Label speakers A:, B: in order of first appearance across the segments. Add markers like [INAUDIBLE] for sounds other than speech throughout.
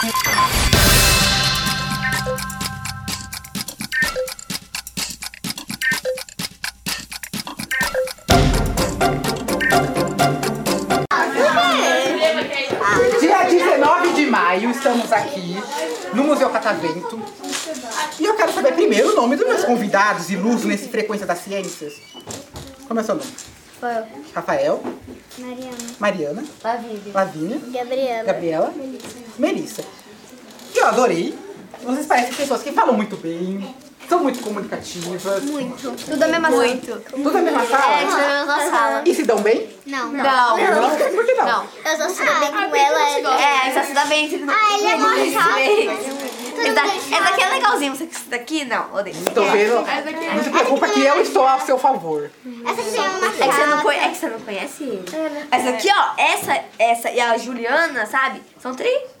A: Dia 19 de maio, estamos aqui no Museu Catavento. E eu quero saber primeiro o nome dos meus convidados ilustres nesse Frequência das Ciências. Como é o seu nome? Rafael,
B: Mariana.
A: Mariana,
B: Lavívia.
A: Lavínia,
B: Gabriela.
A: Gabriela, Melissa. E eu adorei. Vocês parecem pessoas que falam muito bem, são muito comunicativas.
B: Muito. Tudo a mesma Muito.
A: Tudo na mesma sala?
B: É, tudo na mesma sala.
A: E se dão bem?
B: Não.
C: Não.
A: Não, por que não?
B: Eu só se dou bem com ela.
C: É, você se dá bem.
B: Ah, ele é mó chato.
C: Esse da- esse daqui é legalzinho, mas esse daqui não, odeio.
A: Tô vendo. Não se preocupa que eu estou ao seu favor.
B: Essa aqui é uma
C: É que, você não,
B: chata.
C: conhe- é que você não conhece ele. Essa aqui, ó, essa, essa e a Juliana, sabe? São três.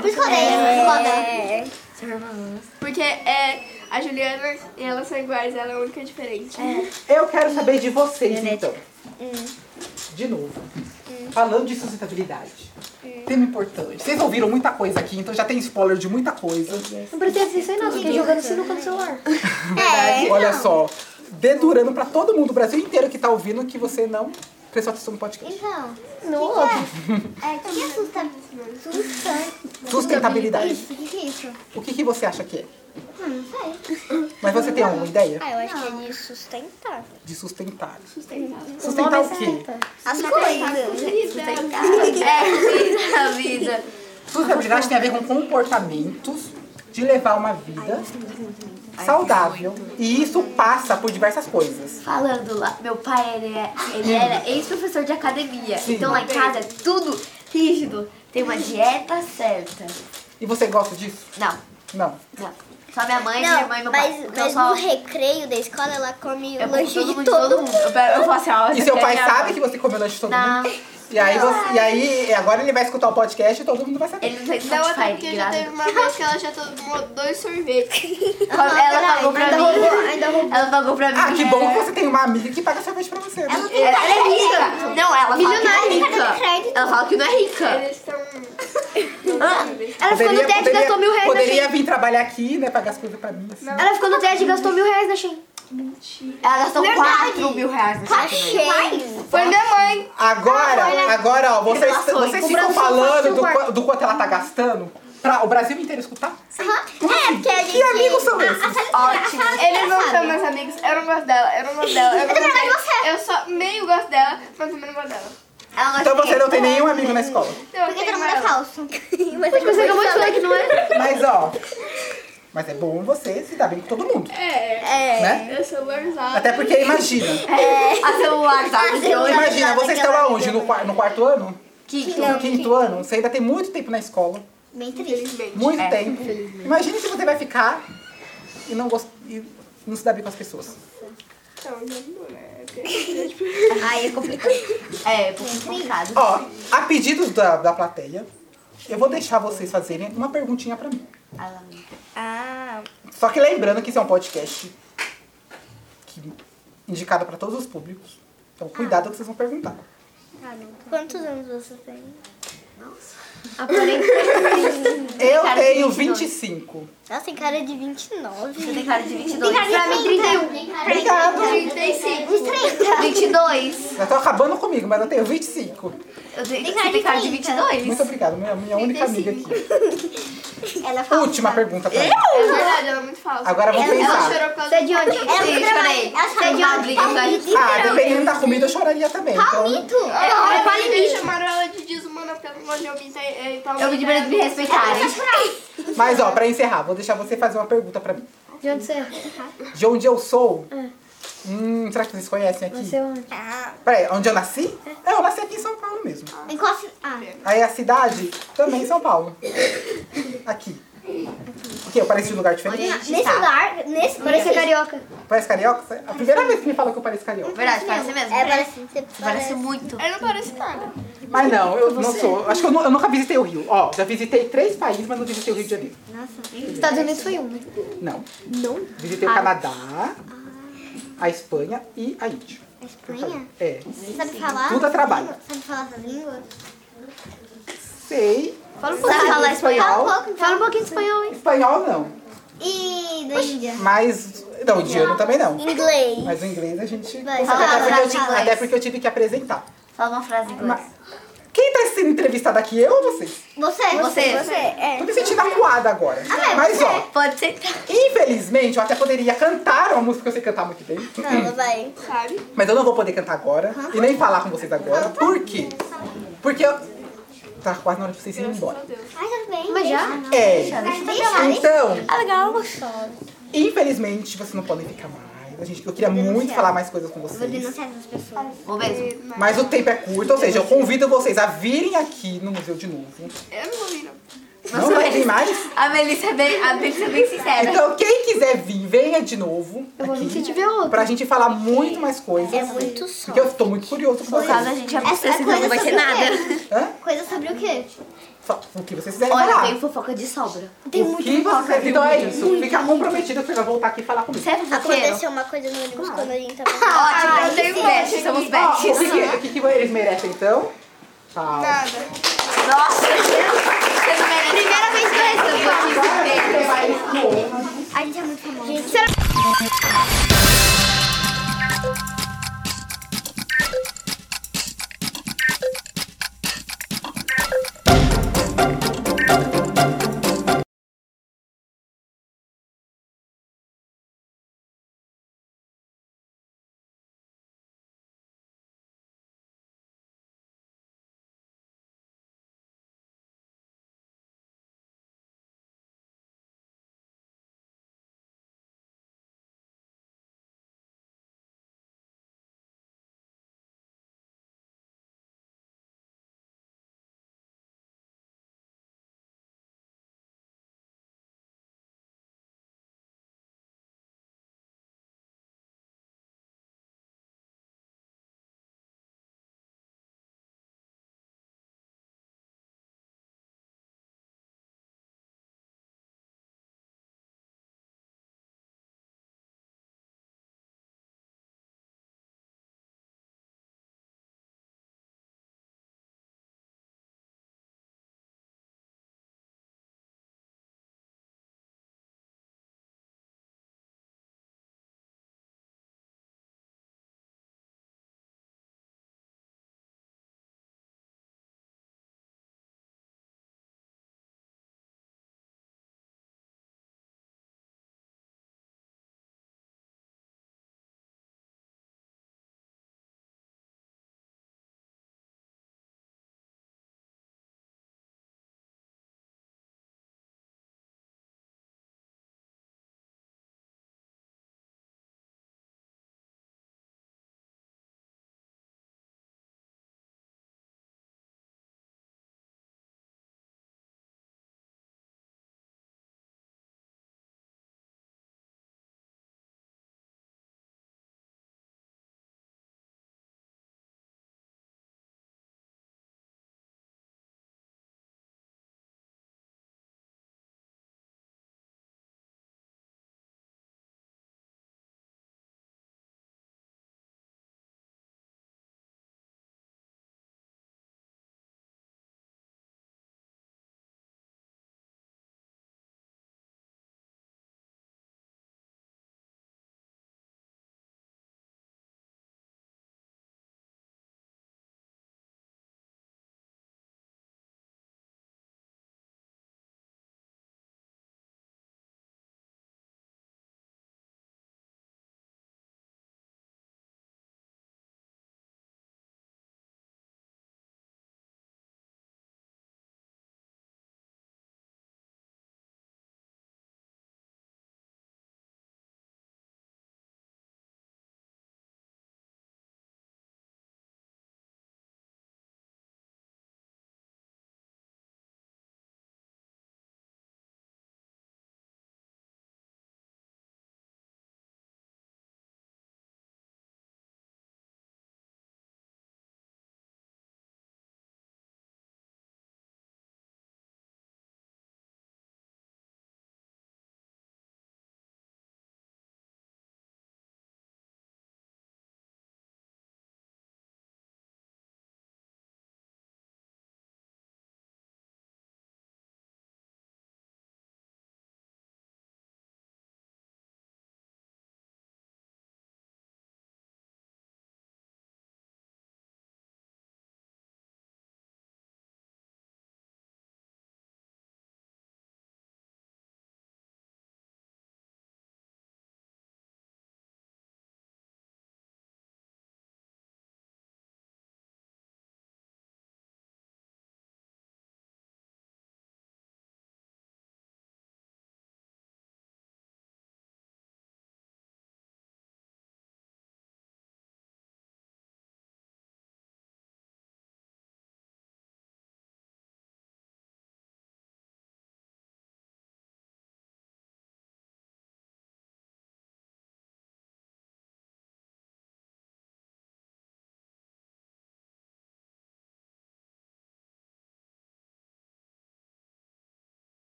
B: Por isso que eu odeio.
C: São irmãs.
D: Porque é, a Juliana e ela são iguais, ela é a única diferente.
A: Eu quero saber de vocês, então. De novo. Falando de sustentabilidade. Tema importante. Vocês ouviram muita coisa aqui, então já tem spoiler de muita coisa.
E: Não atenção em nada, fiquei jogando sinuca no celular.
B: É. [LAUGHS]
A: Olha só. Dedurando pra todo mundo, o Brasil inteiro que tá ouvindo, que você não prestou atenção no podcast.
B: Então,
E: Não ouve.
B: é, que é sustan-
A: Sustentabilidade.
B: Isso, o que que é isso?
A: O que, que você acha que é?
B: Hum, não sei.
A: Mas você tem alguma ideia
B: Ah, eu acho que é de sustentar.
A: de sustentar?
B: Sustentar.
A: Sustentar o quê?
B: As coisas.
C: É, a vida.
A: Sustentabilidade tem a ver com comportamentos de levar uma vida saudável. E isso passa por diversas coisas.
C: Falando lá, meu pai, ele, é, ele era ex-professor de academia.
A: Sim.
C: Então lá em casa é tudo rígido. Tem uma dieta certa.
A: E você gosta disso?
C: Não,
A: Não.
C: não. Só minha mãe, minha
B: Não,
C: irmã e meu pai.
B: mas,
C: Então
B: mas
C: só...
B: no recreio da escola ela come
C: Eu
B: o lanche
C: todo
B: de
C: mundo,
B: todo
C: todo mundo. Eu, eu falo assim, ó.
A: E seu pai sabe que você comeu lanche de todo
C: Não.
A: mundo? E aí, você, e aí, agora ele vai escutar o podcast e todo mundo vai saber.
C: Ele não tem
D: Não, até
C: Spotify,
D: porque já teve uma vez que ela já tomou dois sorvetes. [LAUGHS]
C: Ela pagou pra mim.
B: ainda roubou.
C: Ela pagou pra mim.
A: Ah, que bom que você tem uma amiga que paga sorvete pra você. né?
C: Ela, ela é rica. Não, ela fala que não é rica. Ela fala que não é rica.
D: Eles estão.
E: Ela ficou no TED e gastou mil reais na
A: poderia vir trabalhar aqui, né? Pagar as coisas pra mim. Assim.
E: Ela ficou no TED e gastou mil reais na Shein.
C: Ela gastou
B: Verdade.
C: 4 mil reais no
B: Tá cheio.
D: Foi minha mãe.
A: Agora, agora, ó, vocês, vocês ficam falando do, do quanto ela tá gastando pra o Brasil inteiro escutar?
B: Aham. É, porque a gente...
A: Que amigos são esses?
C: Ótimo.
D: Eles não são meus amigos. Eu não gosto dela. Eu não gosto dela. Eu, não
B: também
D: gosto
B: gosto
D: dela. eu só meio gosto dela, mas também não gosto dela.
A: Então você não tem nenhum amigo na escola.
D: Então, eu [LAUGHS]
B: Porque todo mundo é falso. Mas
E: Mas você acabou de falar que não é?
A: Mas ó, mas é bom você se dar bem com todo mundo,
D: É.
B: É.
A: né?
D: Eu sou guardada.
A: Até porque imagina, [LAUGHS]
C: A celular, sabe?
B: celular.
A: imagina, vocês estão aonde? No, qua- no quarto ano?
C: Quinto.
A: No quinto ano? Você ainda tem muito tempo na escola.
B: Bem triste.
D: Infelizmente.
A: Muito
C: É,
A: tempo. Imagine se você vai ficar e não, gost... e não se dar bem com as pessoas.
D: Então, é. [LAUGHS]
C: Aí é complicado. É, complicado.
A: Ó, a pedidos da, da plateia, eu vou deixar vocês fazerem uma perguntinha pra mim.
B: Ah,
A: Só que lembrando que isso é um podcast que- indicado pra todos os públicos. Então cuidado com o que vocês vão perguntar.
B: quantos anos você tem?
A: Eu
C: cara de
A: tenho
C: 22.
A: 25.
B: Nossa, tem cara de 29.
C: Você tem cara de 22.
B: Pra mim, 31.
A: Obrigado.
D: 35.
B: Uns 30.
C: 22.
A: Já tô acabando comigo, mas eu tenho 25.
C: Eu tenho,
B: Tem cara
C: tem
B: de
C: cara de
B: 30.
C: 22.
A: Muito obrigada, minha, minha única amiga aqui.
B: Ela fala.
A: Última pergunta pra mim.
D: É verdade, ela é muito falsa.
A: Agora vamos
D: Ela
A: pensar.
D: chorou por causa
E: Você é de onde?
B: Ela trabalha-
C: chorei.
B: ela
C: Você é de onde?
A: Ah, dependendo da comida, eu choraria também. Então,
B: Palmito?
D: ela.
B: É,
D: Ela
B: palmito.
D: chamaram ela de desumana porque ela não gosta de ouvir é, então,
C: Eu pedi pra eles me respeitarem.
A: mas ó, pra encerrar, vou deixar você fazer uma pergunta pra mim.
E: De onde você é?
A: De onde eu sou? Hum, será que vocês conhecem aqui?
E: Você é onde?
B: Ah,
A: Peraí, onde eu nasci? É, eu nasci aqui em São Paulo mesmo.
B: em qual ci- Ah,
A: Aí a cidade também em São Paulo. Aqui. O quê? Eu pareço de lugar diferente?
B: Nesse
C: Tá.
B: lugar, nesse
E: Parece carioca.
A: Parece carioca? A primeira vez que me fala que eu pareço carioca.
C: Verdade, parece mesmo.
B: É, parece. Você
C: Parece muito.
D: Ele não parece nada.
A: Mas não, eu não sou. Acho que eu, nu- eu nunca visitei o Rio. Ó, já visitei três países, mas não visitei o Rio de Janeiro.
E: Estados Unidos foi um, né?
A: Não.
E: Não?
A: Visitei o Canadá, a Espanha e a Índia.
B: Espanha?
A: É.
B: Sabe falar?
A: Tudo a trabalho.
B: Sabe falar essa língua?
A: sei.
E: Fala um pouquinho.
B: falar espanhol?
E: Fala um pouquinho de espanhol, hein?
A: Espanhol não.
B: E da Índia?
A: Mas. Não, indiano também não.
B: Inglês.
A: Mas o inglês a gente.
B: Vai,
A: até,
B: fala
A: porque eu até porque eu tive que apresentar.
C: Fala uma frase em inglês.
A: Mas- Quem tá sendo entrevistado aqui, eu ou vocês?
B: Você.
C: Você.
B: Você, é.
A: Tô me sentindo acuada agora.
B: Ah, é
A: Mas
B: você.
A: ó,
C: Pode ser.
A: infelizmente eu até poderia cantar uma música que eu sei cantar muito bem.
B: Não, vai.
D: Sabe?
A: Mas eu não vou poder cantar agora e nem falar com vocês agora. Por quê? Porque eu. Tá quase na hora de vocês irem embora.
B: Ai, tudo bem.
E: Mas já?
A: É.
B: Deixa.
A: Então,
C: Ah, legal.
A: infelizmente vocês não podem ficar mais. A gente, eu queria muito falar mais coisas com
B: Vou
A: vocês.
B: denunciar essas pessoas.
C: Vou mesmo.
A: Mas o tempo é curto, ou seja, eu convido vocês a virem aqui no museu de novo.
D: Eu não vou vir, não.
A: Não vai vir mais?
C: A Melissa é bem, a Melissa é bem sincera.
A: Então, quem quiser vir, venha de novo.
E: Eu vou vir se tiver outro.
A: pra gente falar muito mais coisas.
B: É muito só.
A: Porque eu tô muito curioso com
C: No caso, a
A: vocês.
C: gente
B: Essa
C: abastece,
B: coisa
C: não vai
B: o
C: nada.
A: Hã?
B: Coisa sobre o quê?
A: O que vocês quiserem
C: Olha,
A: falar.
C: tenho fofoca de sobra.
B: Tem
A: o
B: muito
A: que
B: fofoca.
A: vocês Então é isso. Fica comprometido pra voltar aqui e falar comigo.
C: Você é?
B: Aconteceu uma coisa no ônibus quando a gente tava...
C: Ótimo,
D: eu tenho
C: best, somos
A: Ó, o que, que, o que, que eles merecem, então? Tchau.
D: Nada.
C: Nossa, você não merece. Primeira vez que eu recebo aqui.
B: A gente é muito famosa.